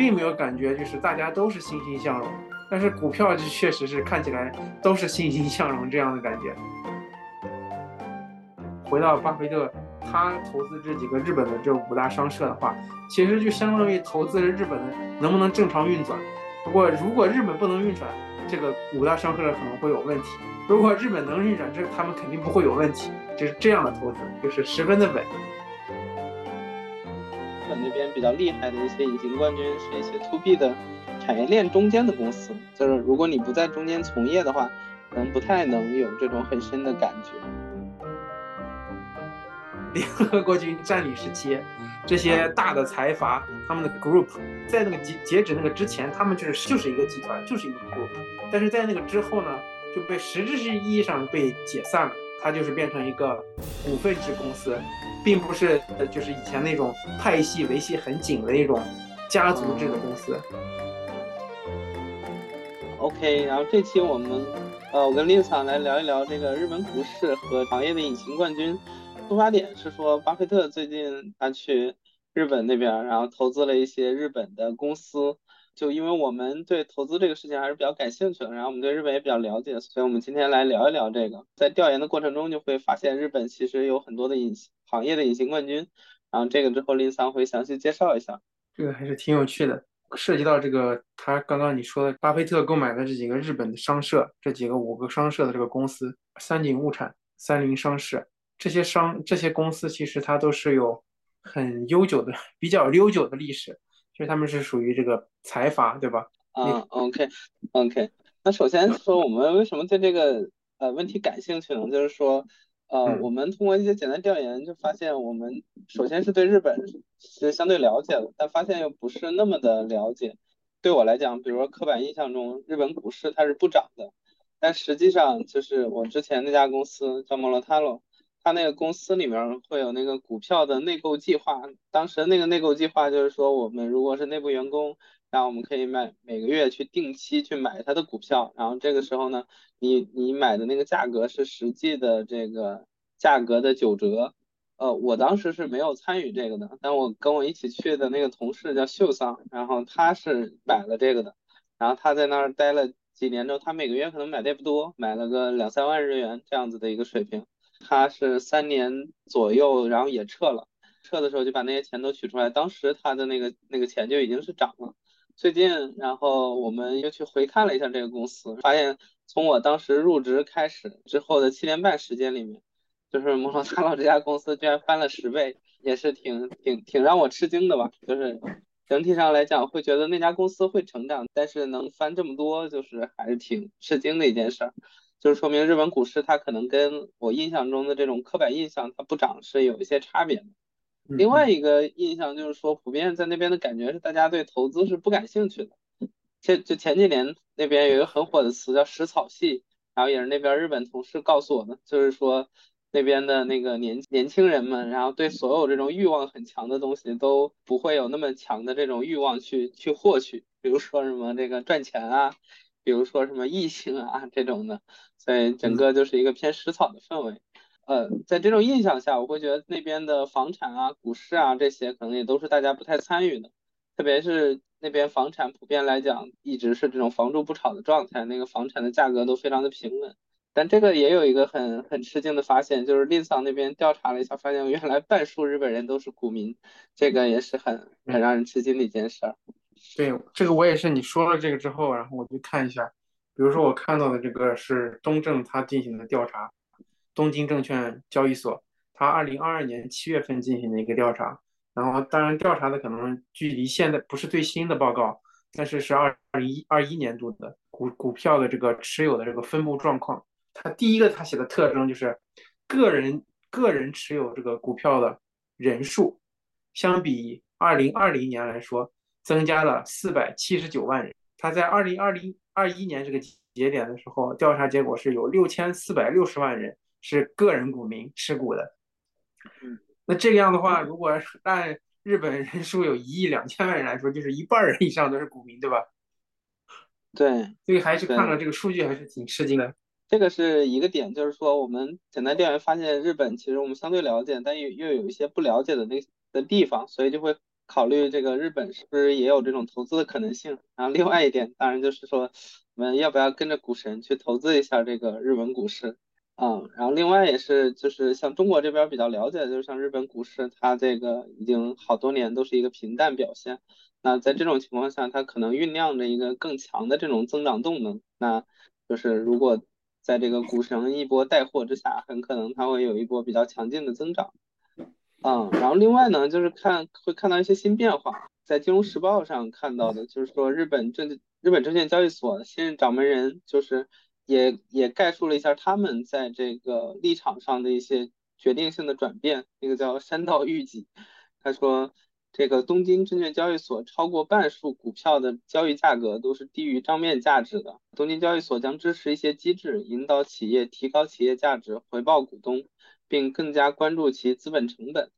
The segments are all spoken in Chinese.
并没有感觉就是大家都是欣欣向荣，但是股票就确实是看起来都是欣欣向荣这样的感觉。回到巴菲特，他投资这几个日本的这五大商社的话，其实就相当于投资了日本的能不能正常运转。不过如果日本不能运转，这个五大商社可能会有问题；如果日本能运转，这他们肯定不会有问题。就是这样的投资，就是十分的稳。比较厉害的一些隐形冠军是一些 to B 的产业链中间的公司，就是如果你不在中间从业的话，可能不太能有这种很深的感觉。联合国军占领时期，这些大的财阀他们的 group 在那个截截止那个之前，他们就是就是一个集团，就是一个 group。但是在那个之后呢，就被实质性意义上被解散了，它就是变成一个股份制公司，并不是呃就是以前那种派系维系很紧的那种家族制的公司。OK，然后这期我们呃，我跟 Lisa 来聊一聊这个日本股市和行业的隐形冠军。出发点是说，巴菲特最近他去日本那边，然后投资了一些日本的公司。就因为我们对投资这个事情还是比较感兴趣的，然后我们对日本也比较了解，所以我们今天来聊一聊这个。在调研的过程中，就会发现日本其实有很多的隐形行业的隐形冠军。然后这个之后林桑会详细介绍一下。这个还是挺有趣的，涉及到这个他刚刚你说的巴菲特购买的这几个日本的商社，这几个五个商社的这个公司，三井物产、三菱商事。这些商这些公司其实它都是有很悠久的、比较悠久的历史，其实他们是属于这个财阀，对吧？啊，OK，OK。那首先说，我们为什么对这个呃问题感兴趣呢？就是说，呃，我们通过一些简单调研，就发现我们首先是对日本是相对了解的，但发现又不是那么的了解。对我来讲，比如说刻板印象中日本股市它是不涨的，但实际上就是我之前那家公司叫摩罗塔罗。他那个公司里面会有那个股票的内购计划，当时那个内购计划就是说，我们如果是内部员工，然后我们可以买每个月去定期去买他的股票，然后这个时候呢，你你买的那个价格是实际的这个价格的九折。呃，我当时是没有参与这个的，但我跟我一起去的那个同事叫秀桑，然后他是买了这个的，然后他在那儿待了几年之后，他每个月可能买的也不多，买了个两三万日元这样子的一个水平。他是三年左右，然后也撤了。撤的时候就把那些钱都取出来。当时他的那个那个钱就已经是涨了。最近，然后我们又去回看了一下这个公司，发现从我当时入职开始之后的七年半时间里面，就是摩罗萨老这家公司居然翻了十倍，也是挺挺挺让我吃惊的吧。就是整体上来讲，会觉得那家公司会成长，但是能翻这么多，就是还是挺吃惊的一件事儿。就是说明日本股市它可能跟我印象中的这种刻板印象它不涨是有一些差别的。另外一个印象就是说，普遍在那边的感觉是大家对投资是不感兴趣的。前就前几年那边有一个很火的词叫“食草系”，然后也是那边日本同事告诉我的，就是说那边的那个年年轻人们，然后对所有这种欲望很强的东西都不会有那么强的这种欲望去去获取，比如说什么这个赚钱啊。比如说什么异性啊这种的，所以整个就是一个偏食草的氛围。呃，在这种印象下，我会觉得那边的房产啊、股市啊这些可能也都是大家不太参与的。特别是那边房产普遍来讲一直是这种房住不炒的状态，那个房产的价格都非常的平稳。但这个也有一个很很吃惊的发现，就是林桑那边调查了一下，发现原来半数日本人都是股民，这个也是很很让人吃惊的一件事儿。对这个我也是，你说了这个之后，然后我就看一下，比如说我看到的这个是东证他进行的调查，东京证券交易所它二零二二年七月份进行的一个调查，然后当然调查的可能距离现在不是最新的报告，但是是二零一二一年度的股股票的这个持有的这个分布状况，他第一个他写的特征就是个人个人持有这个股票的人数，相比二零二零年来说。增加了四百七十九万人。他在二零二零二一年这个节点的时候，调查结果是有六千四百六十万人是个人股民持股的。嗯那这样的话，如果按日本人数有一亿两千万人来说，就是一半人以上都是股民，对吧？对，所以还是看了这个数据，还是挺吃惊的。这个是一个点，就是说我们简单调研发现，日本其实我们相对了解，但又又有一些不了解的那的地方，所以就会。考虑这个日本是不是也有这种投资的可能性。然后另外一点，当然就是说，我们要不要跟着股神去投资一下这个日本股市？啊，然后另外也是就是像中国这边比较了解，就是像日本股市，它这个已经好多年都是一个平淡表现。那在这种情况下，它可能酝酿着一个更强的这种增长动能。那就是如果在这个股神一波带货之下，很可能它会有一波比较强劲的增长。嗯，然后另外呢，就是看会看到一些新变化，在《金融时报》上看到的，就是说日本证日本证券交易所新任掌门人就是。也也概述了一下他们在这个立场上的一些决定性的转变。那个叫山道裕己，他说，这个东京证券交易所超过半数股票的交易价格都是低于账面价值的。东京交易所将支持一些机制，引导企业提高企业价值，回报股东，并更加关注其资本成本。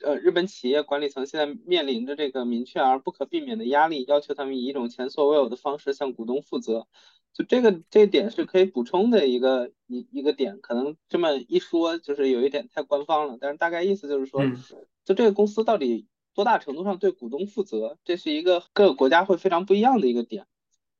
呃，日本企业管理层现在面临着这个明确而不可避免的压力，要求他们以一种前所未有的方式向股东负责。就这个这点是可以补充的一个一一个点，可能这么一说就是有一点太官方了，但是大概意思就是说，就这个公司到底多大程度上对股东负责，这是一个各个国家会非常不一样的一个点。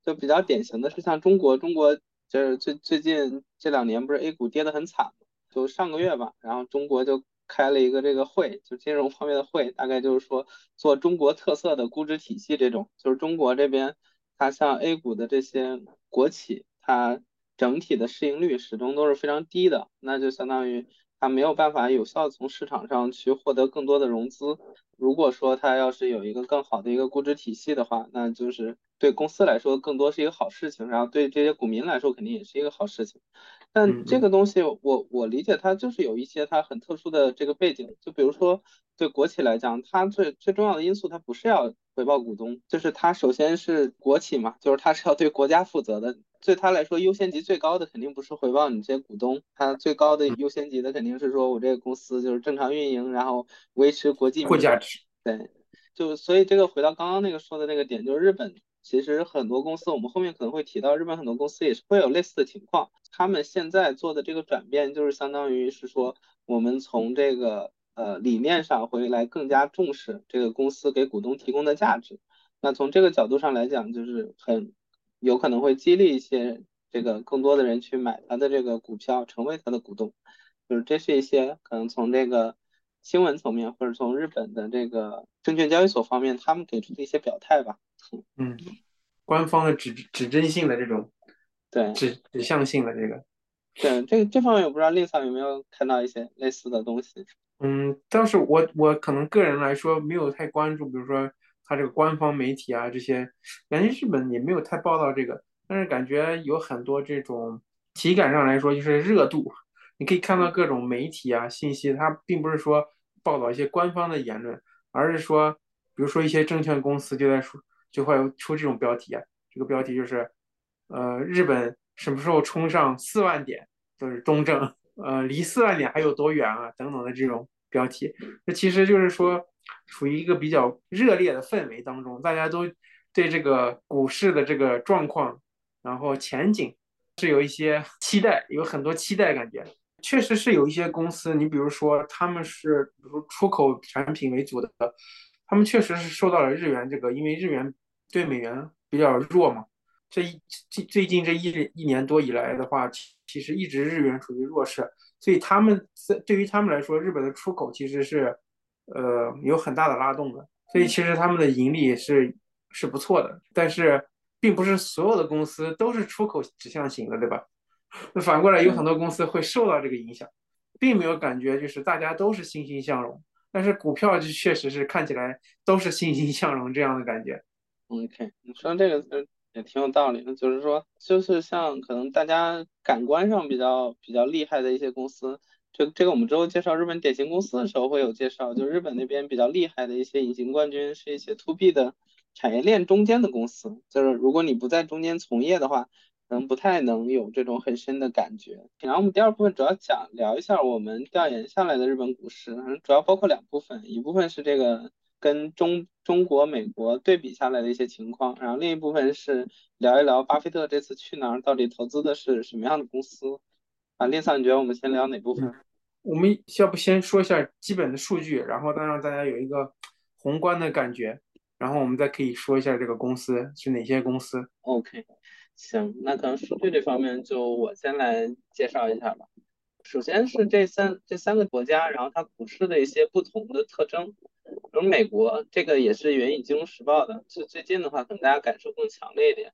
就比较典型的是像中国，中国就是最最近这两年不是 A 股跌得很惨就上个月吧，然后中国就开了一个这个会，就金融方面的会，大概就是说做中国特色的估值体系这种，就是中国这边。它像 A 股的这些国企，它整体的市盈率始终都是非常低的，那就相当于它没有办法有效从市场上去获得更多的融资。如果说它要是有一个更好的一个估值体系的话，那就是对公司来说更多是一个好事情，然后对这些股民来说肯定也是一个好事情。但这个东西，我我理解它就是有一些它很特殊的这个背景，就比如说对国企来讲，它最最重要的因素，它不是要回报股东，就是它首先是国企嘛，就是它是要对国家负责的，对它来说优先级最高的肯定不是回报你这些股东，它最高的优先级的肯定是说我这个公司就是正常运营，然后维持国际货价值。对，就所以这个回到刚刚那个说的那个点，就是日本。其实很多公司，我们后面可能会提到，日本很多公司也是会有类似的情况。他们现在做的这个转变，就是相当于是说，我们从这个呃理念上回来更加重视这个公司给股东提供的价值。那从这个角度上来讲，就是很有可能会激励一些这个更多的人去买他的这个股票，成为他的股东。就是这是一些可能从这个新闻层面，或者从日本的这个证券交易所方面，他们给出的一些表态吧。嗯，官方的指指针性的这种，对指指向性的这个，对这这方面我不知道 Lisa 有没有看到一些类似的东西。嗯，倒是我我可能个人来说没有太关注，比如说他这个官方媒体啊这些，感觉日本也没有太报道这个，但是感觉有很多这种体感上来说就是热度，你可以看到各种媒体啊信息，它并不是说报道一些官方的言论，而是说，比如说一些证券公司就在说。就会出这种标题啊，这个标题就是，呃，日本什么时候冲上四万点，就是中证，呃，离四万点还有多远啊？等等的这种标题，那其实就是说，处于一个比较热烈的氛围当中，大家都对这个股市的这个状况，然后前景是有一些期待，有很多期待感觉。确实是有一些公司，你比如说他们是比如出口产品为主的，他们确实是受到了日元这个，因为日元。对美元比较弱嘛，这一最最近这一一年多以来的话，其其实一直日元处于弱势，所以他们在对于他们来说，日本的出口其实是呃有很大的拉动的，所以其实他们的盈利是是不错的，但是并不是所有的公司都是出口指向型的，对吧？那反过来有很多公司会受到这个影响，并没有感觉就是大家都是欣欣向荣，但是股票就确实是看起来都是欣欣向荣这样的感觉。OK，你说这个也挺有道理的，就是说，就是像可能大家感官上比较比较厉害的一些公司，这这个我们之后介绍日本典型公司的时候会有介绍，就日本那边比较厉害的一些隐形冠军是一些 To B 的产业链中间的公司，就是如果你不在中间从业的话，可能不太能有这种很深的感觉。然后我们第二部分主要讲聊一下我们调研下来的日本股市，主要包括两部分，一部分是这个。跟中中国、美国对比下来的一些情况，然后另一部分是聊一聊巴菲特这次去哪儿，到底投资的是什么样的公司？啊，令桑，你觉得我们先聊哪部分？我们要不先说一下基本的数据，然后再让大家有一个宏观的感觉，然后我们再可以说一下这个公司是哪些公司。OK，行，那可能数据这方面就我先来介绍一下吧。首先是这三这三个国家，然后它股市的一些不同的特征。比如美国，这个也是援引《金融时报》的，最最近的话，可能大家感受更强烈一点。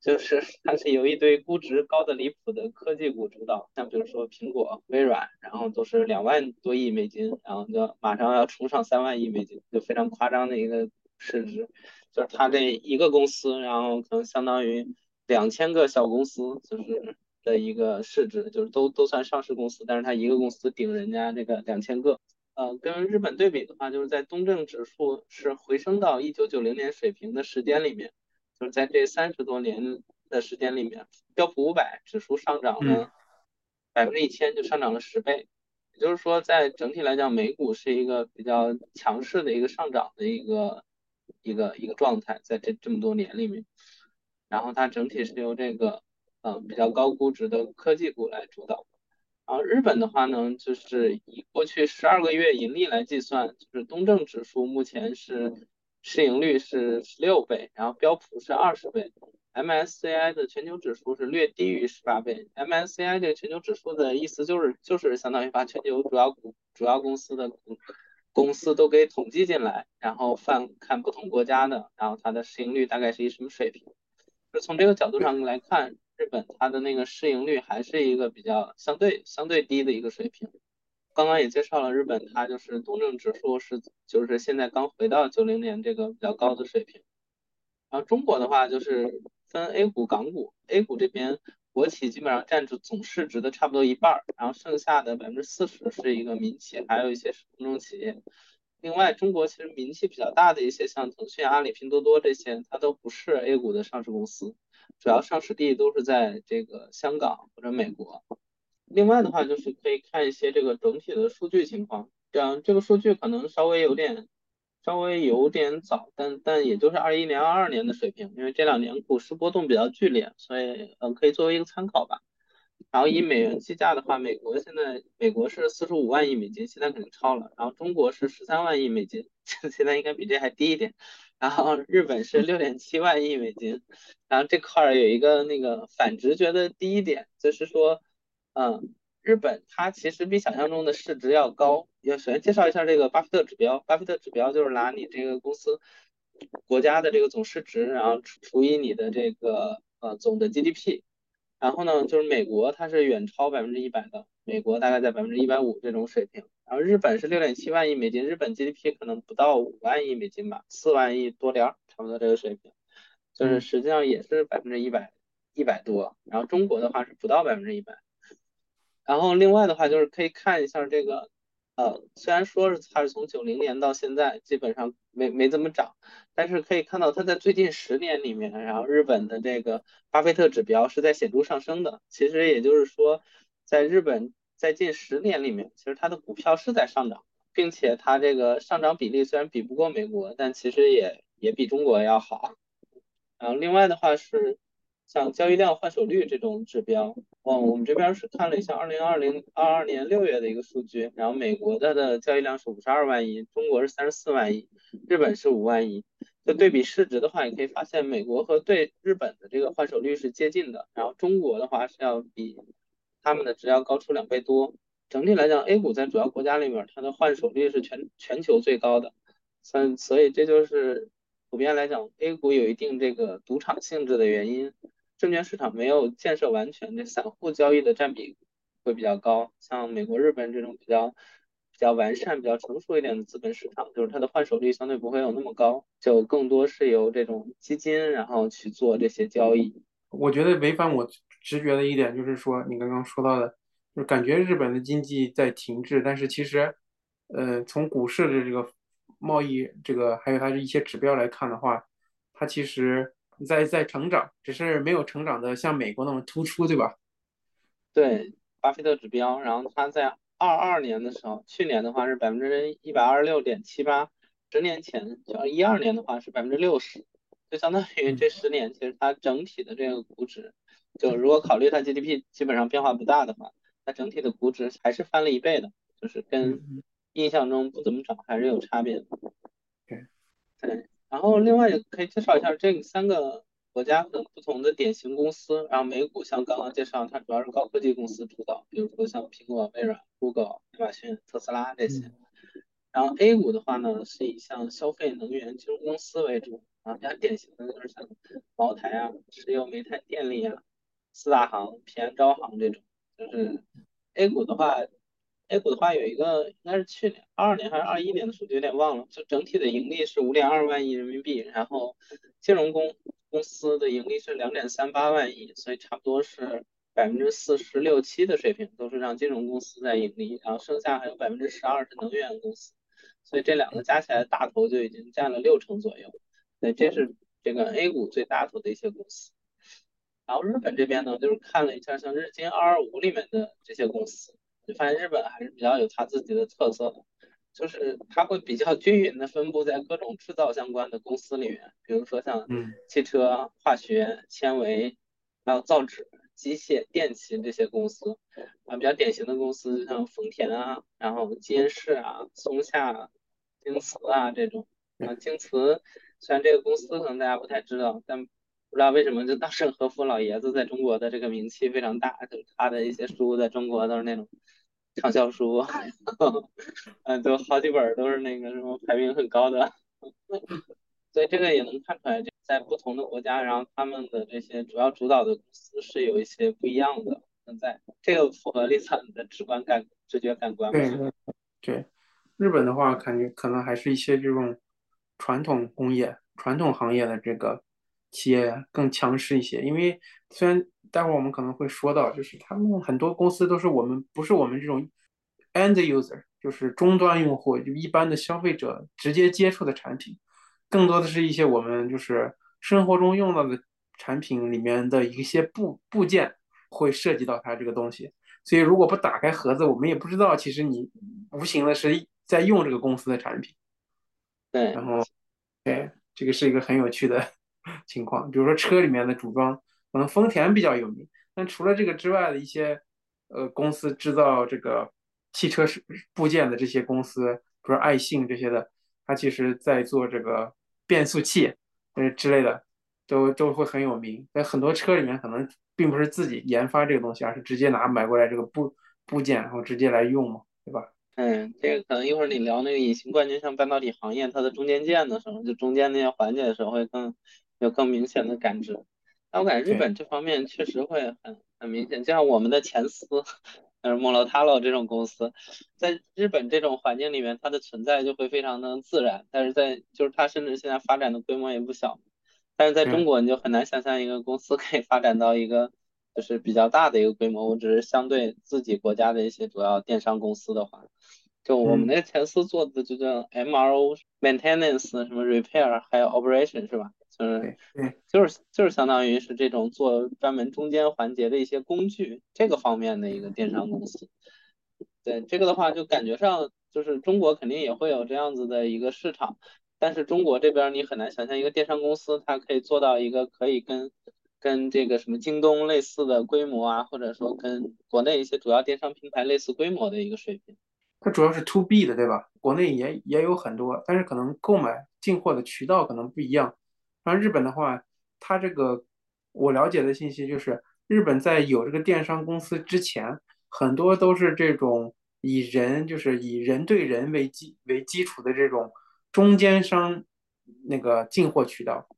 就是它是由一堆估值高的离谱的科技股主导，像比如说苹果、微软，然后都是两万多亿美金，然后就马上要冲上三万亿美金，就非常夸张的一个市值。就是它这一个公司，然后可能相当于两千个小公司，就是的一个市值，就是都都算上市公司，但是它一个公司顶人家这个两千个。呃，跟日本对比的话，就是在东证指数是回升到一九九零年水平的时间里面。就是在这三十多年的时间里面，标普五百指数上涨了百分之一千，就上涨了十倍。也就是说，在整体来讲，美股是一个比较强势的一个上涨的一个一个一个状态，在这这么多年里面。然后它整体是由这个呃比较高估值的科技股来主导。然后日本的话呢，就是以过去十二个月盈利来计算，就是东证指数目前是。市盈率是十六倍，然后标普是二十倍，MSCI 的全球指数是略低于十八倍。MSCI 这个全球指数的意思就是就是相当于把全球主要股主要公司的公司都给统计进来，然后泛看不同国家的，然后它的市盈率大概是一什么水平。就从这个角度上来看，日本它的那个市盈率还是一个比较相对相对低的一个水平。刚刚也介绍了日本，它就是东证指数是就是现在刚回到九零年这个比较高的水平。然后中国的话就是分 A 股、港股，A 股这边国企基本上占住总市值的差不多一半，然后剩下的百分之四十是一个民企，还有一些是公众企业。另外，中国其实名气比较大的一些像腾讯、阿里、拼多多这些，它都不是 A 股的上市公司，主要上市地都是在这个香港或者美国。另外的话，就是可以看一些这个整体的数据情况。这样，这个数据可能稍微有点，稍微有点早，但但也就是二一年、二二年的水平，因为这两年股市波动比较剧烈，所以呃可以作为一个参考吧。然后以美元计价的话，美国现在美国是四十五万亿美金，现在肯定超了。然后中国是十三万亿美金，现在应该比这还低一点。然后日本是六点七万亿美金。然后这块儿有一个那个反直觉的第一点，就是说。嗯，日本它其实比想象中的市值要高。要首先介绍一下这个巴菲特指标，巴菲特指标就是拿你这个公司国家的这个总市值，然后除除以你的这个呃总的 GDP。然后呢，就是美国它是远超百分之一百的，美国大概在百分之一百五这种水平。然后日本是六点七万亿美金，日本 GDP 可能不到五万亿美金吧，四万亿多点儿，差不多这个水平，就是实际上也是百分之一百一百多。然后中国的话是不到百分之一百。然后另外的话就是可以看一下这个，呃，虽然说是它是从九零年到现在基本上没没怎么涨，但是可以看到它在最近十年里面，然后日本的这个巴菲特指标是在显著上升的。其实也就是说，在日本在近十年里面，其实它的股票是在上涨，并且它这个上涨比例虽然比不过美国，但其实也也比中国要好。然后另外的话是。像交易量换手率这种指标，嗯，我们这边是看了一下二零二零二二年六月的一个数据，然后美国的的交易量是五十二万亿，中国是三十四万亿，日本是五万亿。就对比市值的话，也可以发现美国和对日本的这个换手率是接近的，然后中国的话是要比他们的值要高出两倍多。整体来讲，A 股在主要国家里面，它的换手率是全全球最高的，所所以这就是普遍来讲，A 股有一定这个赌场性质的原因。证券市场没有建设完全，这散户交易的占比会比较高。像美国、日本这种比较比较完善、比较成熟一点的资本市场，就是它的换手率相对不会有那么高，就更多是由这种基金然后去做这些交易。我觉得违反我直觉的一点就是说，你刚刚说到的，就感觉日本的经济在停滞，但是其实，呃，从股市的这个贸易这个还有它的一些指标来看的话，它其实。在在成长，只是没有成长的像美国那么突出，对吧？对，巴菲特指标，然后它在二二年的时候，去年的话是百分之一百二十六点七八，十年前就一二年的话是百分之六十，就相当于这十年其实它整体的这个估值，就如果考虑它 GDP 基本上变化不大的话，它整体的估值还是翻了一倍的，就是跟印象中不怎么涨还是有差别的。对然后另外也可以介绍一下这三个国家的不同的典型公司。然后美股像刚刚介绍，它主要是高科技公司主导，比如说像苹果、微软、Google、亚马逊、特斯拉这些。然后 A 股的话呢，是以像消费、能源、金融公司为主啊，比较典型的就是像茅台啊、石油、煤炭、电力啊、四大行、平安招行这种。就是 A 股的话。A 股的话有一个应该是去年二二年还是二一年的数据，有点忘了。就整体的盈利是五点二万亿人民币，然后金融公公司的盈利是两点三八万亿，所以差不多是百分之四十六七的水平，都是让金融公司在盈利，然后剩下还有百分之十二是能源公司，所以这两个加起来大头就已经占了六成左右。对，这是这个 A 股最大头的一些公司。然后日本这边呢，就是看了一下像日经二二五里面的这些公司。就发现日本还是比较有它自己的特色的，就是它会比较均匀的分布在各种制造相关的公司里面，比如说像汽车、化学、纤维，还有造纸、机械、电器这些公司啊，比较典型的公司像丰田啊，然后金士啊、松下、京瓷啊这种啊，京瓷虽然这个公司可能大家不太知道，但不知道为什么就稻盛和夫老爷子在中国的这个名气非常大，就是他的一些书在中国都是那种。畅销书，嗯，都好几本都是那个什么排名很高的，所以这个也能看出来，在不同的国家，然后他们的这些主要主导的公司是有一些不一样的存在。这个符合 Lisa 你的直观感、直觉感官。对对，日本的话，感觉可能还是一些这种传统工业、传统行业的这个企业更强势一些，因为虽然。待会儿我们可能会说到，就是他们很多公司都是我们不是我们这种 end user，就是终端用户，就一般的消费者直接接触的产品，更多的是一些我们就是生活中用到的产品里面的一些部部件会涉及到它这个东西。所以如果不打开盒子，我们也不知道其实你无形的是在用这个公司的产品。对，然后，对，这个是一个很有趣的 情况，比如说车里面的组装。可能丰田比较有名，但除了这个之外的一些，呃，公司制造这个汽车是部件的这些公司，比如爱信这些的，它其实在做这个变速器，呃之类的，都都会很有名。在很多车里面，可能并不是自己研发这个东西，而是直接拿买过来这个部部件，然后直接来用嘛，对吧？嗯，这个可能一会儿你聊那个隐形冠军，像半导体行业它的中间件的时候，就中间那些环节的时候，会更有更明显的感知。但我感觉日本这方面确实会很很明显，就像我们的前司，呃，莫罗塔罗这种公司，在日本这种环境里面，它的存在就会非常的自然。但是在就是它甚至现在发展的规模也不小，但是在中国你就很难想象一个公司可以发展到一个就是比较大的一个规模。我只是相对自己国家的一些主要电商公司的话，就我们那个前司做的就叫 MRO maintenance 什么 repair 还有 operation 是吧？嗯，对，就是就是相当于是这种做专门中间环节的一些工具，这个方面的一个电商公司。对这个的话，就感觉上就是中国肯定也会有这样子的一个市场，但是中国这边你很难想象一个电商公司它可以做到一个可以跟跟这个什么京东类似的规模啊，或者说跟国内一些主要电商平台类似规模的一个水平。它主要是 to B 的，对吧？国内也也有很多，但是可能购买进货的渠道可能不一样。然后日本的话，它这个我了解的信息就是，日本在有这个电商公司之前，很多都是这种以人就是以人对人为基为基础的这种中间商那个进货渠道。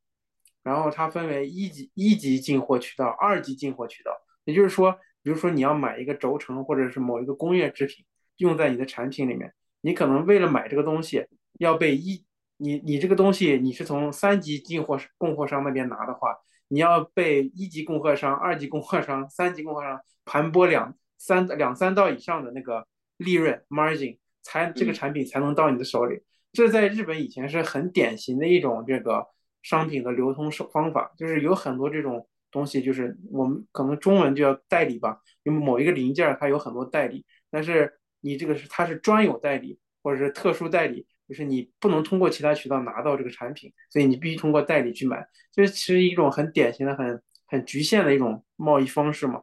然后它分为一级一级进货渠道、二级进货渠道。也就是说，比如说你要买一个轴承或者是某一个工业制品用在你的产品里面，你可能为了买这个东西要被一你你这个东西你是从三级进货供货商那边拿的话，你要被一级供货商、二级供货商、三级供货商盘剥两三两三道以上的那个利润 margin，才这个产品才能到你的手里。这在日本以前是很典型的一种这个商品的流通手方法，就是有很多这种东西，就是我们可能中文就叫代理吧，因为某一个零件它有很多代理，但是你这个是它是专有代理或者是特殊代理。就是你不能通过其他渠道拿到这个产品，所以你必须通过代理去买。这其实一种很典型的、很很局限的一种贸易方式嘛。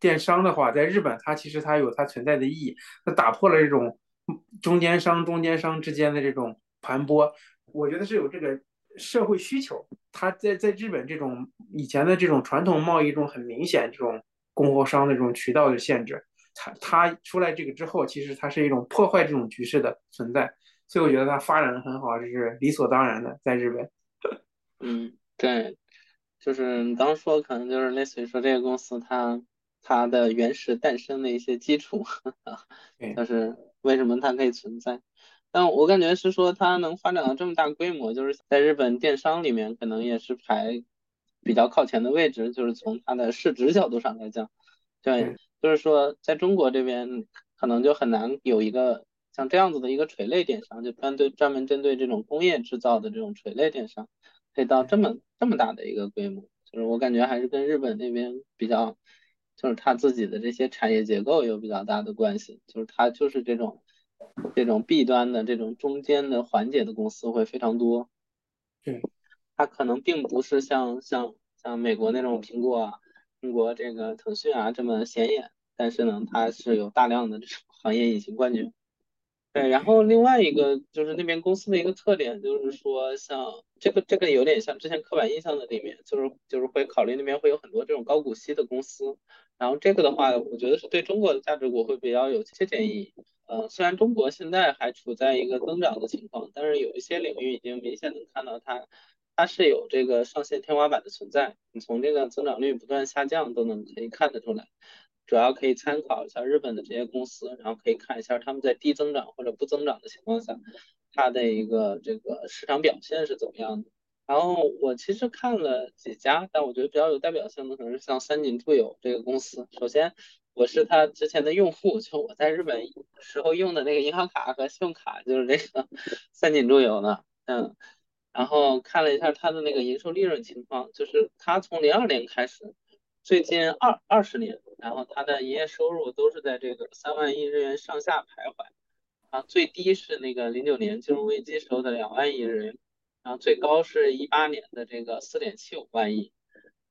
电商的话，在日本它其实它有它存在的意义，它打破了这种中间商、中间商之间的这种盘剥。我觉得是有这个社会需求。它在在日本这种以前的这种传统贸易中很明显这种供货商的这种渠道的限制，它它出来这个之后，其实它是一种破坏这种局势的存在。所以我觉得它发展的很好，这是理所当然的，在日本。嗯，对，就是你刚说，可能就是类似于说这个公司它它的原始诞生的一些基础，就是为什么它可以存在。但我感觉是说它能发展到这么大规模，就是在日本电商里面可能也是排比较靠前的位置，就是从它的市值角度上来讲，对，就是说在中国这边可能就很难有一个。像这样子的一个垂类电商，就专对专门针对这种工业制造的这种垂类电商，可以到这么这么大的一个规模，就是我感觉还是跟日本那边比较，就是他自己的这些产业结构有比较大的关系，就是它就是这种这种 B 端的这种中间的环节的公司会非常多，对，它可能并不是像像像美国那种苹果啊、中国这个腾讯啊这么显眼，但是呢，它是有大量的这种行业隐形冠军。对，然后另外一个就是那边公司的一个特点，就是说像这个这个有点像之前刻板印象的里面，就是就是会考虑那边会有很多这种高股息的公司，然后这个的话，我觉得是对中国的价值股会比较有借鉴意义。呃，虽然中国现在还处在一个增长的情况，但是有一些领域已经明显能看到它它是有这个上限天花板的存在，你从这个增长率不断下降都能可以看得出来。主要可以参考一下日本的这些公司，然后可以看一下他们在低增长或者不增长的情况下，它的一个这个市场表现是怎么样的。然后我其实看了几家，但我觉得比较有代表性的可能是像三井住友这个公司。首先，我是他之前的用户，就我在日本时候用的那个银行卡和信用卡就是这个 三井住友的，嗯。然后看了一下它的那个营收利润情况，就是它从零二年开始。最近二二十年，然后它的营业收入都是在这个三万亿日元上下徘徊，啊，最低是那个零九年金融危机时候的两万亿日元，然后最高是一八年的这个四点七五万亿，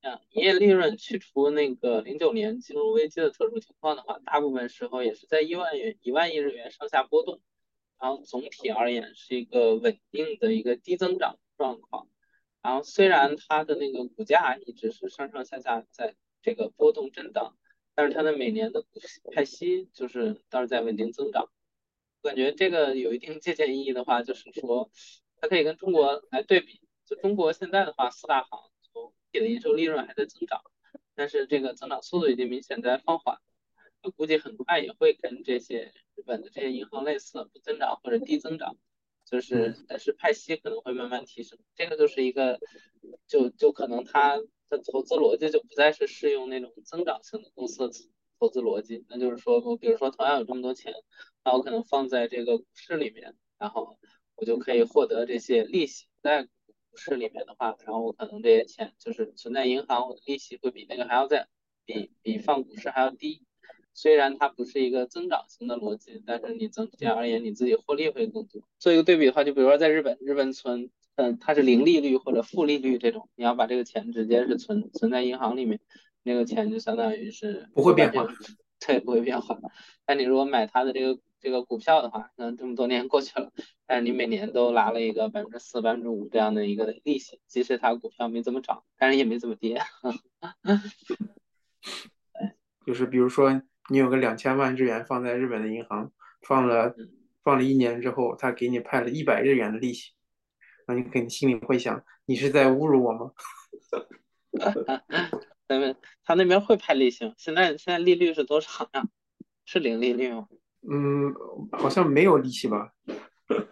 啊，营业利润去除那个零九年金融危机的特殊情况的话，大部分时候也是在一万元一万亿日元上下波动，然后总体而言是一个稳定的一个低增长状况，然后虽然它的那个股价一直是上上下下在。这个波动震荡，但是它的每年的派息就是倒是在稳定增长。我感觉这个有一定借鉴意义的话，就是说它可以跟中国来对比。就中国现在的话，四大行总体的营收利润还在增长，但是这个增长速度已经明显在放缓。我估计很快也会跟这些日本的这些银行类似，不增长或者低增长，就是但是派息可能会慢慢提升。这个就是一个，就就可能它。的投资逻辑就不再是适用那种增长型的公司的投资逻辑，那就是说，我比如说同样有这么多钱，那我可能放在这个股市里面，然后我就可以获得这些利息。在股市里面的话，然后我可能这些钱就是存在银行，我的利息会比那个还要再比比放股市还要低。虽然它不是一个增长型的逻辑，但是你整体而言，你自己获利会更多。做一个对比的话，就比如说在日本，日本存。嗯，它是零利率或者负利率这种，你要把这个钱直接是存存在银行里面，那个钱就相当于是不会变化，对，不会变化。但你如果买它的这个这个股票的话，那这么多年过去了，但是你每年都拿了一个百分之四、百分之五这样的一个利息，即使它股票没怎么涨，但是也没怎么跌。就是比如说你有个两千万日元放在日本的银行，放了放了一年之后，他给你派了一百日元的利息。那你肯定心里会想，你是在侮辱我吗？咱们他那边会派利息，现在现在利率是多少呀？是零利率吗？嗯，好像没有利息吧？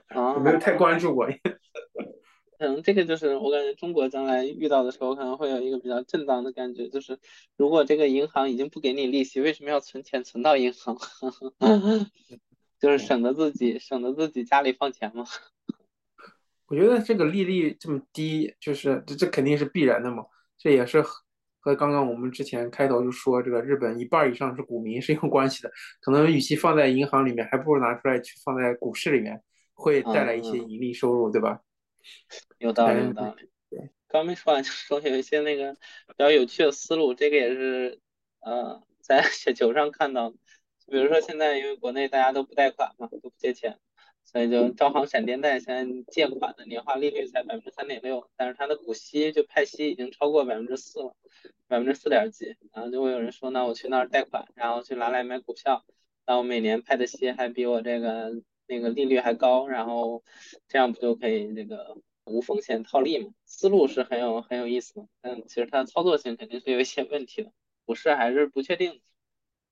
啊，没有太关注过。可能这个就是我感觉中国将来遇到的时候，可能会有一个比较震荡的感觉，就是如果这个银行已经不给你利息，为什么要存钱存到银行？就是省得自己省得自己家里放钱嘛。我觉得这个利率这么低，就是这这肯定是必然的嘛。这也是和和刚刚我们之前开头就说这个日本一半以上是股民是有关系的。可能与其放在银行里面，还不如拿出来去放在股市里面，会带来一些盈利收入，对吧？有道理，有道理。对，刚没说完就说有一些那个比较有趣的思路，这个也是呃在 雪球上看到。比如说现在因为国内大家都不贷款嘛，都不借钱。所以就招行闪电贷现在借款的年化利率才百分之三点六，但是它的股息就派息已经超过百分之四了，百分之四点几，然后就会有人说，那我去那儿贷款，然后去拿来买股票，那我每年派的息还比我这个那个利率还高，然后这样不就可以这个无风险套利嘛？思路是很有很有意思的，但其实它操作性肯定是有一些问题的，股市还是不确定。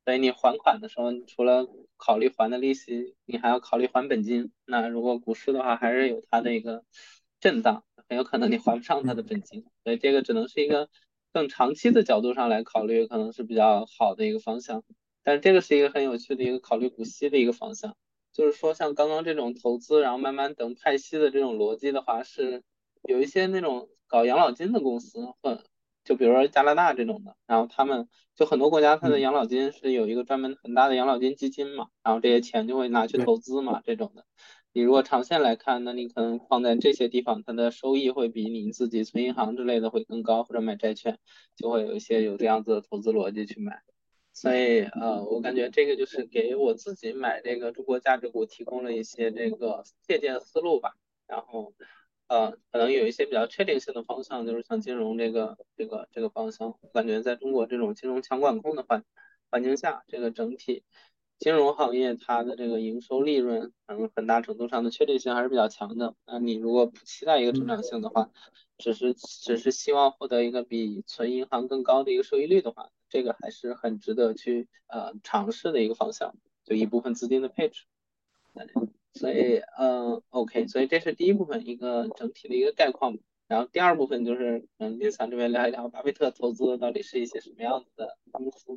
所以你还款的时候，除了考虑还的利息，你还要考虑还本金。那如果股市的话，还是有它的一个震荡，很有可能你还不上它的本金。所以这个只能是一个更长期的角度上来考虑，可能是比较好的一个方向。但这个是一个很有趣的一个考虑股息的一个方向，就是说像刚刚这种投资，然后慢慢等派息的这种逻辑的话，是有一些那种搞养老金的公司或。就比如说加拿大这种的，然后他们就很多国家，它的养老金是有一个专门很大的养老金基金嘛，然后这些钱就会拿去投资嘛，这种的。你如果长线来看，那你可能放在这些地方，它的收益会比你自己存银行之类的会更高，或者买债券，就会有一些有这样子的投资逻辑去买。所以呃，我感觉这个就是给我自己买这个中国价值股提供了一些这个借鉴思路吧，然后。呃，可能有一些比较确定性的方向，就是像金融这个这个这个方向，我感觉在中国这种金融强管控的环环境下，这个整体金融行业它的这个营收利润，嗯，很大程度上的确定性还是比较强的。那你如果不期待一个成长性的话，只是只是希望获得一个比存银行更高的一个收益率的话，这个还是很值得去呃尝试的一个方向，就一部分资金的配置。所以，嗯，OK，所以这是第一部分一个整体的一个概况。然后第二部分就是，嗯，林想这边聊一聊巴菲特投资到底是一些什么样子的公司。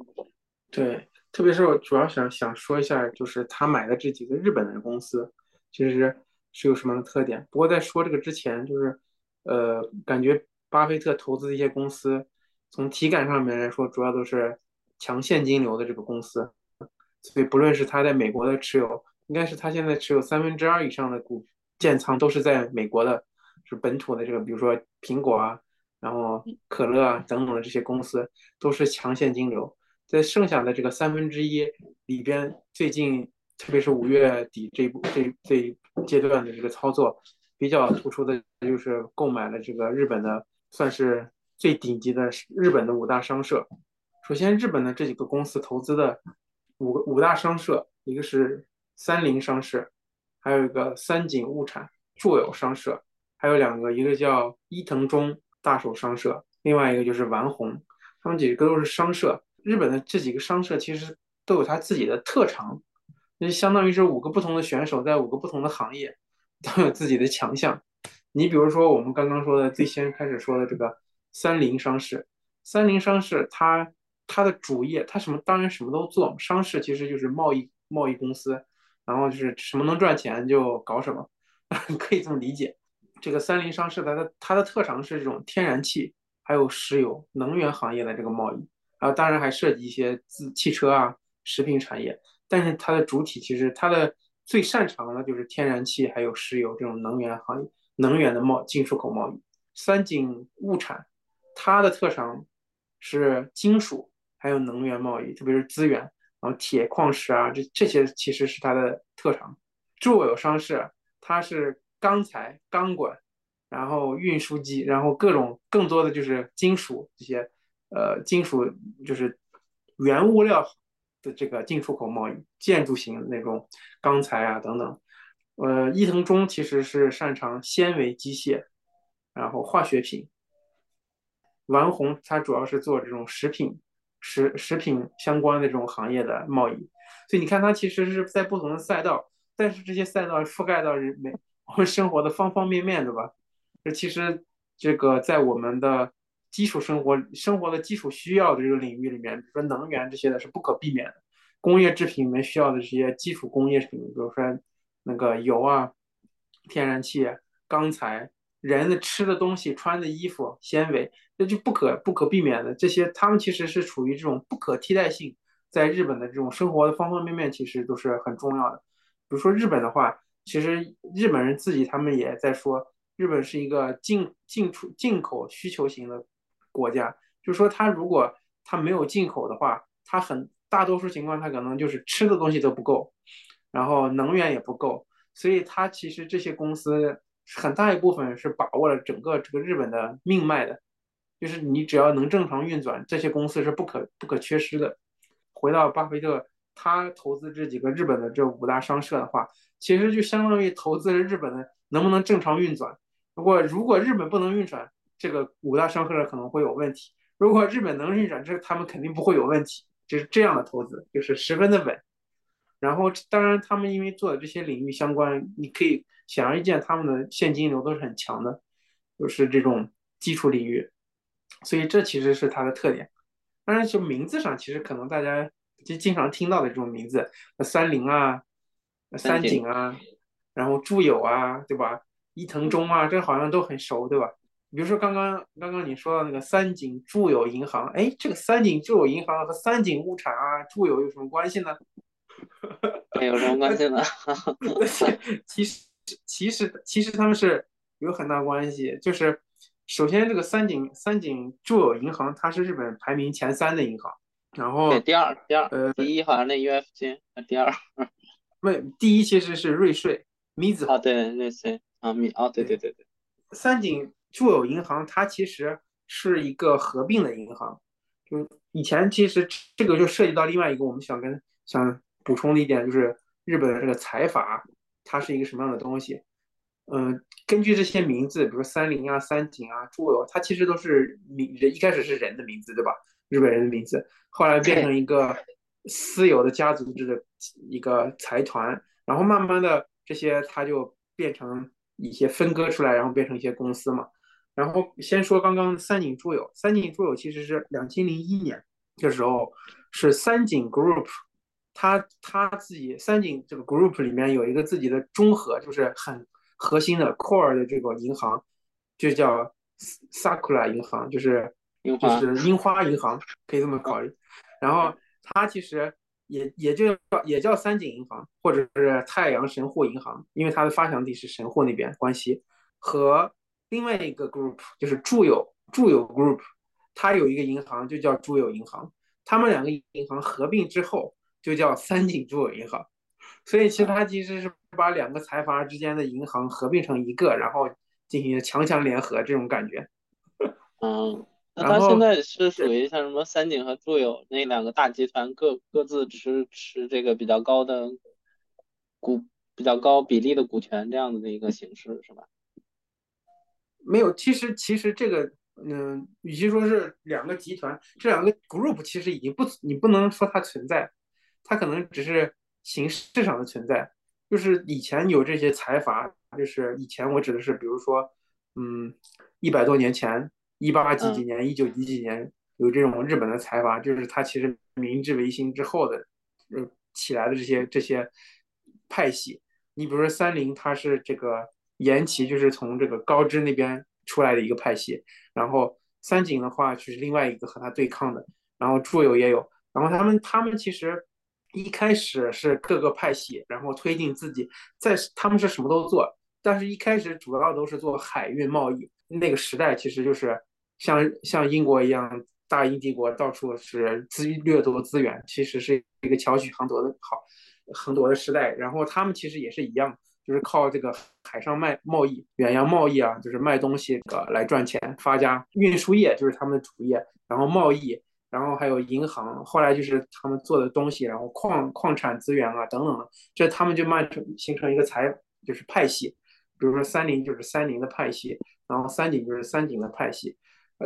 对，特别是我主要想想说一下，就是他买的这几个日本的公司，其实是有什么样的特点。不过在说这个之前，就是，呃，感觉巴菲特投资的一些公司，从体感上面来说，主要都是强现金流的这个公司。所以不论是他在美国的持有，应该是他现在持有三分之二以上的股建仓都是在美国的，是本土的这个，比如说苹果啊，然后可乐啊等等的这些公司都是强现金流。在剩下的这个三分之一里边，最近特别是五月底这一步这这一阶段的这个操作比较突出的就是购买了这个日本的算是最顶级的日本的五大商社。首先，日本的这几个公司投资的五个五大商社，一个是。三菱商社，还有一个三井物产住友商社，还有两个，一个叫伊藤忠大手商社，另外一个就是丸红，他们几个都是商社。日本的这几个商社其实都有他自己的特长，那相当于是五个不同的选手在五个不同的行业都有自己的强项。你比如说我们刚刚说的最先开始说的这个三菱商事，三菱商事它它的主业它什么当然什么都做，商事其实就是贸易贸易公司。然后就是什么能赚钱就搞什么，可以这么理解。这个三菱商事它的它的特长是这种天然气，还有石油能源行业的这个贸易，然后当然还涉及一些自汽车啊、食品产业。但是它的主体其实它的最擅长的就是天然气还有石油这种能源行业，能源的贸进出口贸易。三井物产它的特长是金属还有能源贸易，特别是资源。然后铁矿石啊，这这些其实是它的特长。住友商事，它是钢材、钢管，然后运输机，然后各种更多的就是金属这些，呃，金属就是原物料的这个进出口贸易，建筑型那种钢材啊等等。呃，伊藤忠其实是擅长纤维机械，然后化学品。蓝红它主要是做这种食品。食食品相关的这种行业的贸易，所以你看它其实是在不同的赛道，但是这些赛道覆盖到人每我们生活的方方面面，对吧？这其实这个在我们的基础生活生活的基础需要的这个领域里面，比如说能源这些的是不可避免的，工业制品里面需要的这些基础工业品，比如说那个油啊、天然气、钢材。人的吃的东西、穿的衣服、纤维，那就不可不可避免的。这些他们其实是处于这种不可替代性，在日本的这种生活的方方面面，其实都是很重要的。比如说日本的话，其实日本人自己他们也在说，日本是一个进进出进口需求型的国家，就是说他如果他没有进口的话，他很大多数情况他可能就是吃的东西都不够，然后能源也不够。所以它其实这些公司很大一部分是把握了整个这个日本的命脉的，就是你只要能正常运转，这些公司是不可不可缺失的。回到巴菲特，他投资这几个日本的这五大商社的话，其实就相当于投资了日本的能不能正常运转。如果如果日本不能运转，这个五大商社可能会有问题；如果日本能运转，这他们肯定不会有问题。就是这样的投资，就是十分的稳。然后，当然他们因为做的这些领域相关，你可以显而易见，他们的现金流都是很强的，就是这种基础领域。所以这其实是它的特点。当然，就名字上，其实可能大家就经常听到的这种名字，三菱啊、三井啊，然后住友啊，对吧？伊藤忠啊，这好像都很熟，对吧？比如说刚刚刚刚你说到那个三井住友银行，哎，这个三井住友银行和三井物产啊、住友有什么关系呢？没有什么关系呢。其实其实其实他们是有很大关系，就是首先这个三井三井住友银行它是日本排名前三的银行，然后对第二第二呃第一好像那 UFJ 第二，没第一其实是瑞穗米子啊对瑞穗啊米啊对对对对。三井。住友银行它其实是一个合并的银行，就以前其实这个就涉及到另外一个我们想跟想补充的一点，就是日本的这个财阀它是一个什么样的东西？嗯，根据这些名字，比如三菱啊、三井啊、住友，它其实都是名人，一开始是人的名字，对吧？日本人的名字，后来变成一个私有的家族制的一个财团，然后慢慢的这些它就变成一些分割出来，然后变成一些公司嘛。然后先说刚刚三井住友，三井住友其实是两千零一年的时候是三井 Group，它它自己三井这个 Group 里面有一个自己的中核，就是很核心的 core 的这个银行，就叫 Sakura 银行，就是就是樱花银行，可以这么考虑。然后它其实也也就叫也叫三井银行，或者是太阳神户银行，因为它的发祥地是神户那边关西和。另外一个 group 就是住友住友 group，它有一个银行就叫住友银行，他们两个银行合并之后就叫三井住友银行，所以其实它其实是把两个财阀之间的银行合并成一个，然后进行强强联合这种感觉。嗯，那它现在是属于像什么三井和住友那两个大集团各各自持持这个比较高的股比较高比例的股权这样子的一个形式是吧？没有，其实其实这个，嗯，与其说是两个集团，这两个 group 其实已经不，你不能说它存在，它可能只是形式上的存在。就是以前有这些财阀，就是以前我指的是，比如说，嗯，一百多年前，一八几几年，一九几几年，有这种日本的财阀，就是他其实明治维新之后的，呃，起来的这些这些派系。你比如说三菱，它是这个。岩崎就是从这个高知那边出来的一个派系，然后三井的话就是另外一个和他对抗的，然后住友也有，然后他们他们其实一开始是各个派系，然后推进自己，在他们是什么都做，但是一开始主要都是做海运贸易。那个时代其实就是像像英国一样，大英帝国到处是资掠夺资源，其实是一个巧取豪夺的好横夺的时代。然后他们其实也是一样。就是靠这个海上卖贸易、远洋贸易啊，就是卖东西个来赚钱发家。运输业就是他们的主业，然后贸易，然后还有银行。后来就是他们做的东西，然后矿矿产资源啊等等的，这他们就慢成形成一个财，就是派系。比如说三菱就是三菱的派系，然后三井就是三井的派系。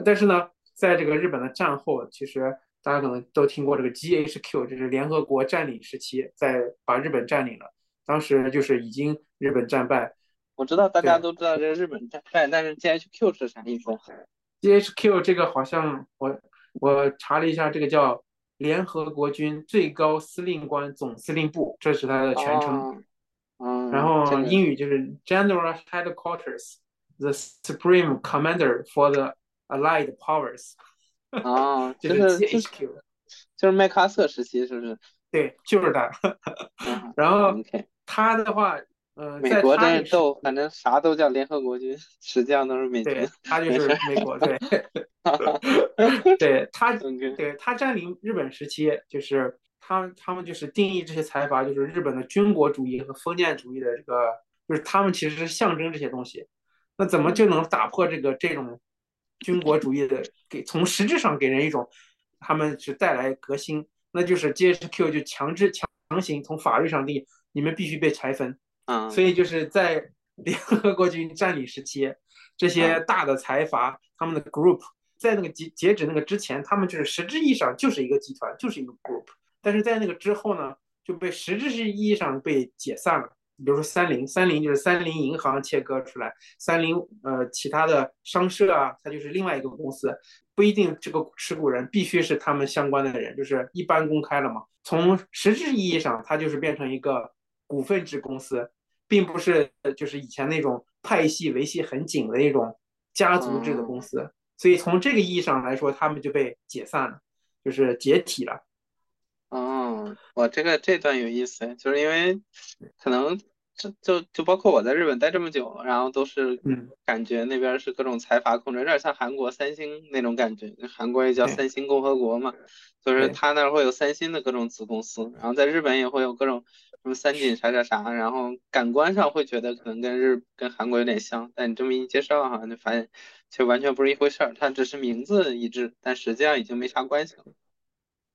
但是呢，在这个日本的战后，其实大家可能都听过这个 GHQ，就是联合国占领时期，在把日本占领了。当时就是已经日本战败，我知道大家都知道这个日本战败，但是 GHQ 是啥意思？GHQ 这个好像我我查了一下，这个叫联合国军最高司令官总司令部，这是它的全称。嗯，然后英语就是 General Headquarters，the Supreme Commander for the Allied Powers。啊，就是 GHQ，就是麦克阿瑟时期，是不是？对，就是他。然后。他的话，呃，美国真是逗，反正啥都叫联合国军，实际上都是美军。对，他就是美国，对，对他，对他占领日本时期，就是他他们就是定义这些财阀，就是日本的军国主义和封建主义的这个，就是他们其实是象征这些东西。那怎么就能打破这个这种军国主义的，给从实质上给人一种他们是带来革新？那就是 GHQ 就强制强行从法律上定义，你们必须被拆分。嗯，所以就是在联合国军占领时期，这些大的财阀他们的 group 在那个截截止那个之前，他们就是实质意义上就是一个集团，就是一个 group。但是在那个之后呢，就被实质意义上被解散了。比如说三菱，三菱就是三菱银行切割出来，三菱呃其他的商社啊，它就是另外一个公司，不一定这个持股人必须是他们相关的人，就是一般公开了嘛。从实质意义上，它就是变成一个股份制公司，并不是就是以前那种派系维系很紧的那种家族制的公司。所以从这个意义上来说，他们就被解散了，就是解体了。哦，我这个这段有意思，就是因为可能就就就包括我在日本待这么久，然后都是感觉那边是各种财阀控制，有点像韩国三星那种感觉，韩国也叫三星共和国嘛，就是他那儿会有三星的各种子公司，然后在日本也会有各种什么三井啥啥啥，然后感官上会觉得可能跟日跟韩国有点像，但你这么一介绍，好像就发现其实完全不是一回事儿，它只是名字一致，但实际上已经没啥关系了。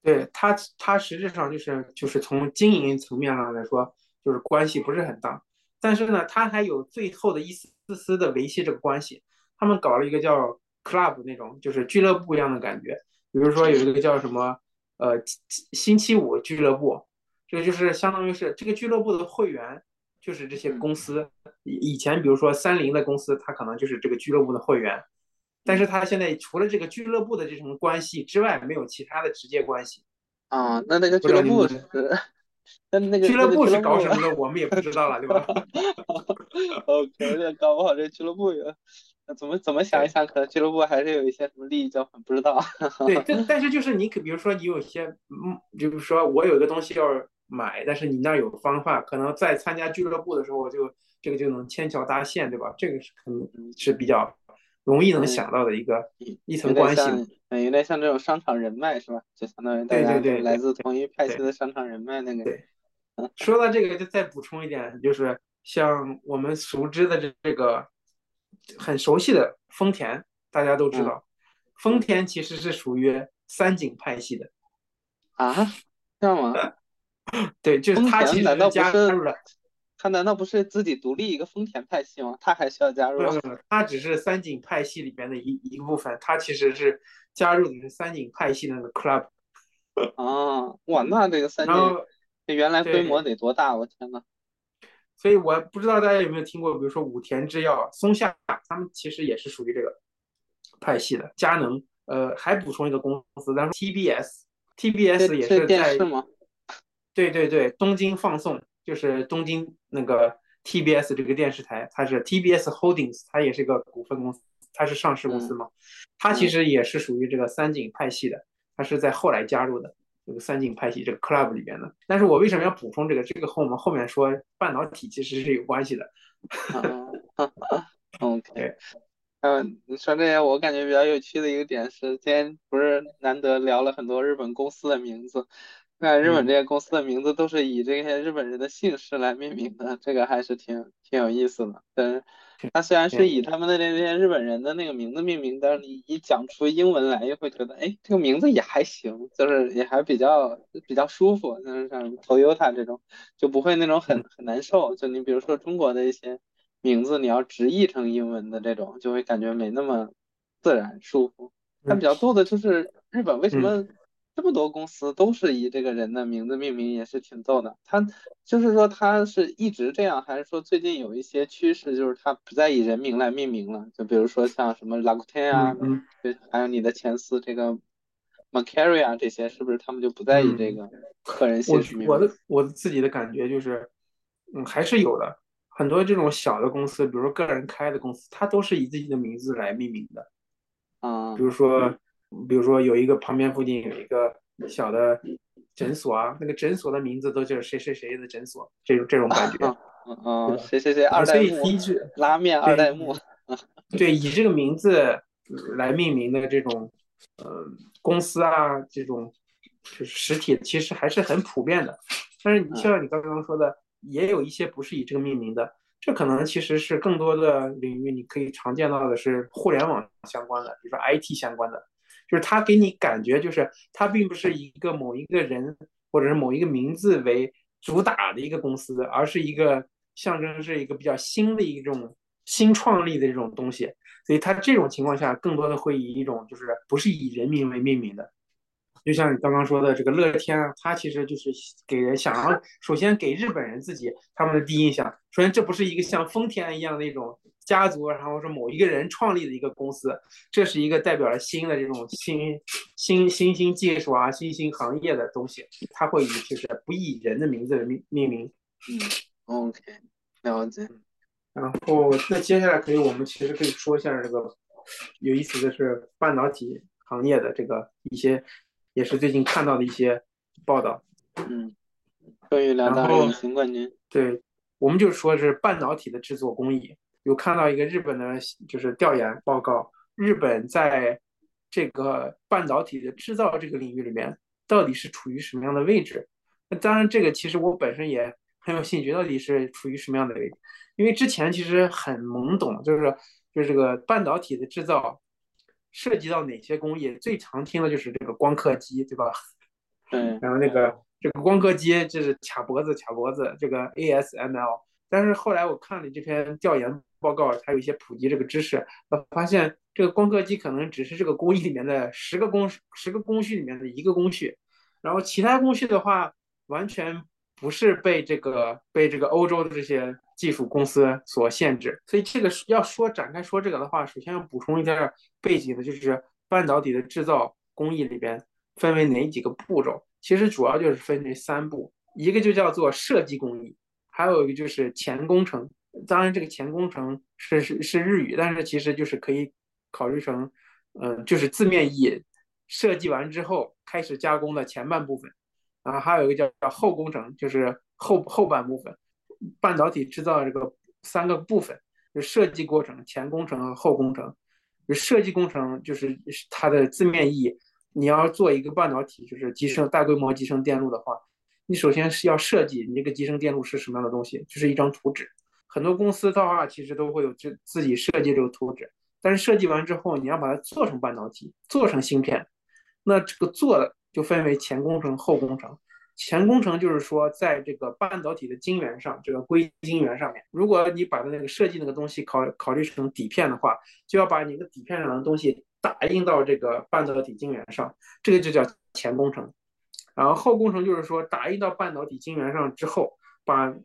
对它，它实质上就是就是从经营层面上来说，就是关系不是很大。但是呢，它还有最后的一丝丝的维系这个关系。他们搞了一个叫 club 那种，就是俱乐部一样的感觉。比如说有一个叫什么呃星期五俱乐部，这就是相当于是这个俱乐部的会员就是这些公司。以前比如说三菱的公司，它可能就是这个俱乐部的会员。但是它现在除了这个俱乐部的这种关系之外，没有其他的直接关系。啊，那那个俱乐部是，那那个俱乐部是搞什么的，我们也不知道了，对吧？OK，搞不好这俱乐部有，怎么怎么想一想，可能俱乐部还是有一些什么利益交换，不知道。对，但但是就是你可比如说你有些，嗯，就是说我有一个东西要买，但是你那儿有方法，可能在参加俱乐部的时候就这个就能牵桥搭线，对吧？这个是可能是比较。容易能想到的一个一层关系，嗯，有点像这种商场人脉是吧？就相当于大家来自同一派系的商场人脉那个。对，说到这个就再补充一点，就是像我们熟知的这这个很熟悉的丰田，大家都知道，丰田其实是属于三井派系的。啊？这样吗？对，就是他其实加入了。他难道不是自己独立一个丰田派系吗？他还需要加入？他只是三井派系里边的一一部分，他其实是加入的是三井派系那个 club。啊，哇，那这个三井这原来规模得多大？我天呐。所以我不知道大家有没有听过，比如说武田制药、松下，他们其实也是属于这个派系的。佳能，呃，还补充一个公司，咱说 TBS，TBS 也是在对对对，东京放送。就是东京那个 TBS 这个电视台，它是 TBS Holdings，它也是一个股份公司，它是上市公司嘛，它其实也是属于这个三井派系的，它是在后来加入的这个三井派系这个 club 里边的。但是我为什么要补充这个？这个和我们后面说半导体其实是有关系的。OK，嗯，你说这些，我感觉比较有趣的一个点是，今天不是难得聊了很多日本公司的名字。看日本这些公司的名字都是以这些日本人的姓氏来命名的，这个还是挺挺有意思的。但是它虽然是以他们的这些日本人的那个名字命名，但是你一讲出英文来，又会觉得，哎，这个名字也还行，就是也还比较比较舒服。就是像 Toyota 这种，就不会那种很很难受。就你比如说中国的一些名字，你要直译成英文的这种，就会感觉没那么自然舒服。它比较多的就是日本为什么？这么多公司都是以这个人的名字命名，也是挺逗的。他就是说，他是一直这样，还是说最近有一些趋势，就是他不再以人名来命名了？就比如说像什么 l a k u t e n 啊，对，还有你的前司这个 m a c a r i 啊，这些是不是他们就不再以这个个人姓名？我的我自己的感觉就是，嗯，还是有的。很多这种小的公司，比如说个人开的公司，它都是以自己的名字来命名的。啊，比如说。比如说有一个旁边附近有一个小的诊所啊，那个诊所的名字都叫谁谁谁的诊所，这种这种感觉。嗯嗯，谁谁谁二代目，拉面二代目。对，以这个名字来命名的这种呃公司啊，这种就是实体，其实还是很普遍的。但是你像你刚刚说的，也有一些不是以这个命名的，这可能其实是更多的领域，你可以常见到的是互联网相关的，比如说 IT 相关的，就是它给你感觉就是它并不是一个某一个人或者是某一个名字为主打的一个公司，而是一个象征是一个比较新的一种新创立的一种东西。所以它这种情况下，更多的会以一种就是不是以人名为命名的，就像你刚刚说的这个乐天啊，它其实就是给人想要首先给日本人自己他们的第一印象，首先这不是一个像丰田一样的一种家族，然后是某一个人创立的一个公司，这是一个代表了新的这种新新新兴技术啊、新兴行业的东西，它会以就是不以人的名字为命命名。嗯，OK，了解。然后，那接下来可以，我们其实可以说一下这个有意思的是半导体行业的这个一些，也是最近看到的一些报道。嗯，关于两大隐形冠军。对，我们就说是半导体的制作工艺，有看到一个日本的，就是调研报告，日本在这个半导体的制造这个领域里面，到底是处于什么样的位置？那当然，这个其实我本身也很有兴趣，到底是处于什么样的位置？因为之前其实很懵懂，就是就是这个半导体的制造涉及到哪些工艺，最常听的就是这个光刻机，对吧？嗯。然后那个这个光刻机就是卡脖子卡脖子，这个 ASML。但是后来我看了这篇调研报告，它有一些普及这个知识，我发现这个光刻机可能只是这个工艺里面的十个工十个工序里面的一个工序，然后其他工序的话完全不是被这个被这个欧洲的这些。技术公司所限制，所以这个要说展开说这个的话，首先要补充一下背景的，就是半导体的制造工艺里边分为哪几个步骤？其实主要就是分为三步，一个就叫做设计工艺，还有一个就是前工程。当然，这个前工程是是是日语，但是其实就是可以考虑成，嗯，就是字面意义，设计完之后开始加工的前半部分。然后还有一个叫叫后工程，就是后后半部分。半导体制造这个三个部分，就设计过程、前工程和后工程。就设计工程就是它的字面意义，你要做一个半导体，就是集成大规模集成电路的话，你首先是要设计你这个集成电路是什么样的东西，就是一张图纸。很多公司的话其实都会有自自己设计这个图纸，但是设计完之后你要把它做成半导体，做成芯片，那这个做就分为前工程、后工程。前工程就是说，在这个半导体的晶圆上，这个硅晶圆上面，如果你把那个设计那个东西考考虑成底片的话，就要把你的底片上的东西打印到这个半导体晶圆上，这个就叫前工程。然后后工程就是说，打印到半导体晶圆上之后，把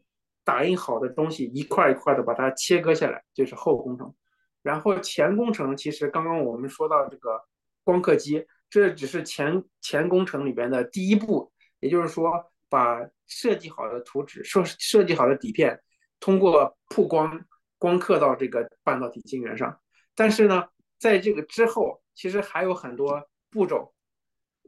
打印好的东西一块一块的把它切割下来，就是后工程。然后前工程其实刚刚我们说到这个光刻机，这只是前前工程里边的第一步。也就是说，把设计好的图纸、设设计好的底片，通过曝光光刻到这个半导体晶圆上。但是呢，在这个之后，其实还有很多步骤。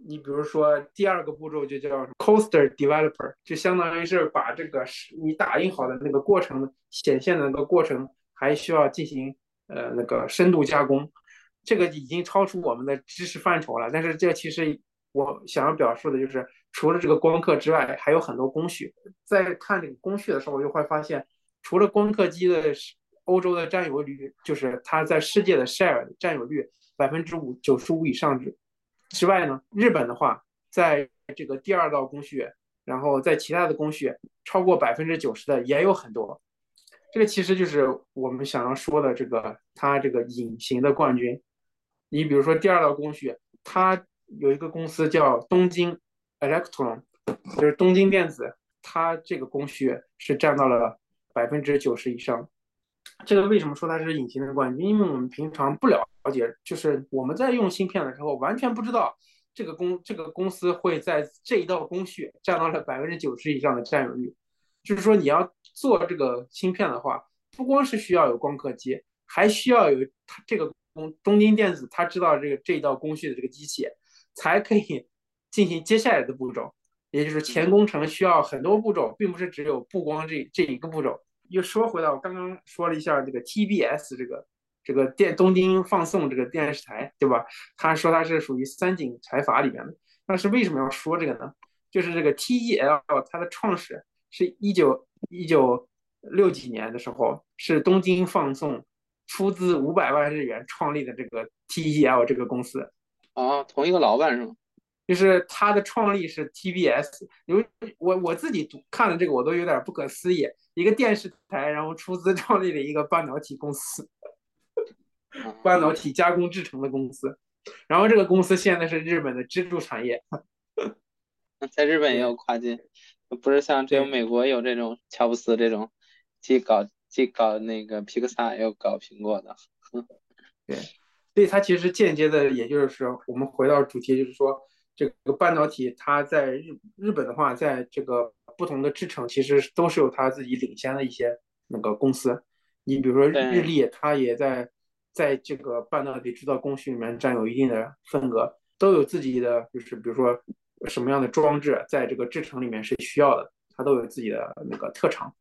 你比如说，第二个步骤就叫 coaster developer，就相当于是把这个你打印好的那个过程显现的那个过程，还需要进行呃那个深度加工。这个已经超出我们的知识范畴了。但是这其实我想要表述的就是。除了这个光刻之外，还有很多工序。在看这个工序的时候，我就会发现，除了光刻机的欧洲的占有率，就是它在世界的 share 占有率百分之五九十五以上之之外呢，日本的话，在这个第二道工序，然后在其他的工序超过百分之九十的也有很多。这个其实就是我们想要说的这个它这个隐形的冠军。你比如说第二道工序，它有一个公司叫东京。Electron 就是东京电子，它这个工序是占到了百分之九十以上。这个为什么说它是隐形的冠军？因为我们平常不了解，就是我们在用芯片的时候，完全不知道这个公这个公司会在这一道工序占到了百分之九十以上的占有率。就是说，你要做这个芯片的话，不光是需要有光刻机，还需要有它这个东东京电子，它知道这个这一道工序的这个机器，才可以。进行接下来的步骤，也就是前工程需要很多步骤，并不是只有布光这这一个步骤。又说回到刚刚说了一下这个 TBS 这个这个电东京放送这个电视台，对吧？他说他是属于三井财阀里面的。但是为什么要说这个呢？就是这个 TEL 它的创始是一九一九六几年的时候，是东京放送出资五百万日元创立的这个 TEL 这个公司。啊，同一个老板是吗？就是他的创立是 TBS，因为我我自己读看了这个，我都有点不可思议，一个电视台然后出资创立了一个半导体公司，半导体加工制成的公司，然后这个公司现在是日本的支柱产业。在日本也有跨境，不是像只有美国有这种乔布斯这种，去搞既搞那个皮克萨又搞苹果的。对，所以它其实间接的，也就是说，我们回到主题，就是说。这个半导体，它在日日本的话，在这个不同的制程，其实都是有它自己领先的一些那个公司。你比如说日立，它也在在这个半导体制造工序里面占有一定的份额，都有自己的，就是比如说什么样的装置在这个制程里面是需要的，它都有自己的那个特长。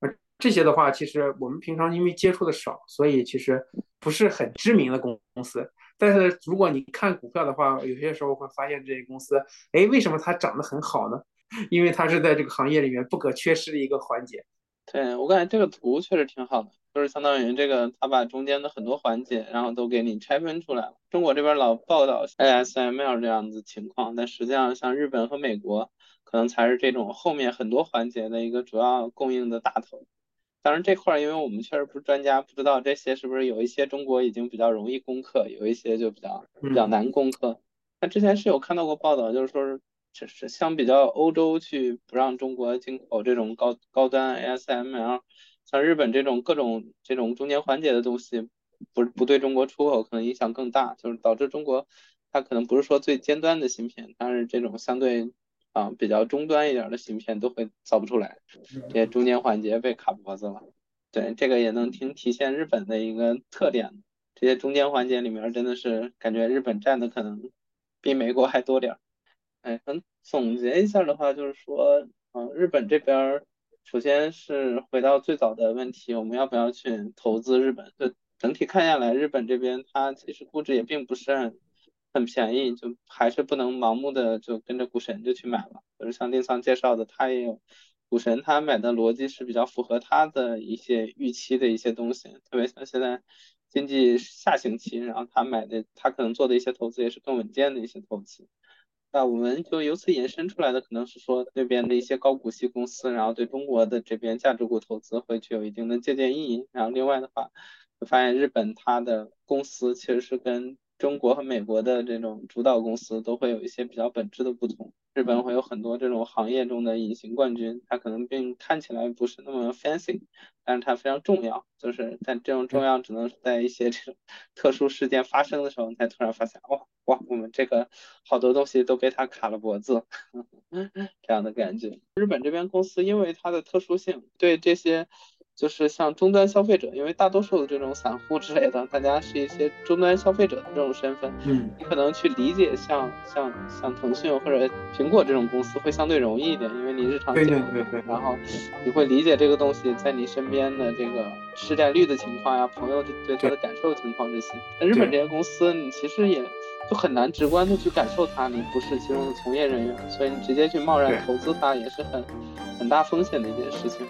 而这些的话，其实我们平常因为接触的少，所以其实不是很知名的公公司。但是如果你看股票的话，有些时候会发现这些公司，哎，为什么它涨得很好呢？因为它是在这个行业里面不可缺失的一个环节。对我感觉这个图确实挺好的，就是相当于这个它把中间的很多环节，然后都给你拆分出来了。中国这边老报道 ASML 这样子情况，但实际上像日本和美国，可能才是这种后面很多环节的一个主要供应的大头。当然这块儿，因为我们确实不是专家，不知道这些是不是有一些中国已经比较容易攻克，有一些就比较比较难攻克。那之前是有看到过报道，就是说是就是相比较欧洲去不让中国进口这种高高端 ASML，像日本这种各种这种中间环节的东西，不不对中国出口可能影响更大，就是导致中国它可能不是说最尖端的芯片，但是这种相对。啊，比较中端一点的芯片都会造不出来，这些中间环节被卡脖子了。对，这个也能挺体现日本的一个特点。这些中间环节里面，真的是感觉日本占的可能比美国还多点儿。哎，嗯，总结一下的话，就是说，嗯，日本这边首先是回到最早的问题，我们要不要去投资日本？就整体看下来，日本这边它其实估值也并不是很。很便宜，就还是不能盲目的就跟着股神就去买了。就是像丁桑介绍的，他也有股神，他买的逻辑是比较符合他的一些预期的一些东西。特别像现在经济下行期，然后他买的他可能做的一些投资也是更稳健的一些投资。那我们就由此引申出来的可能是说，那边的一些高股息公司，然后对中国的这边价值股投资会具有一定的借鉴意义。然后另外的话，我发现日本它的公司其实是跟中国和美国的这种主导公司都会有一些比较本质的不同。日本会有很多这种行业中的隐形冠军，它可能并看起来不是那么 fancy，但是它非常重要。就是但这种重要只能在一些这种 特殊事件发生的时候才突然发现，哇哇，我们这个好多东西都被它卡了脖子，这样的感觉。日本这边公司因为它的特殊性，对这些。就是像终端消费者，因为大多数的这种散户之类的，大家是一些终端消费者的这种身份，嗯，你可能去理解像像像腾讯或者苹果这种公司会相对容易一点，因为你日常对对对对，然后你会理解这个东西在你身边的这个市占率的情况呀，朋友对它的感受情况这些。那日本这些公司，你其实也就很难直观的去感受它，你不是其中的从业人员，所以你直接去贸然投资它也是很很大风险的一件事情。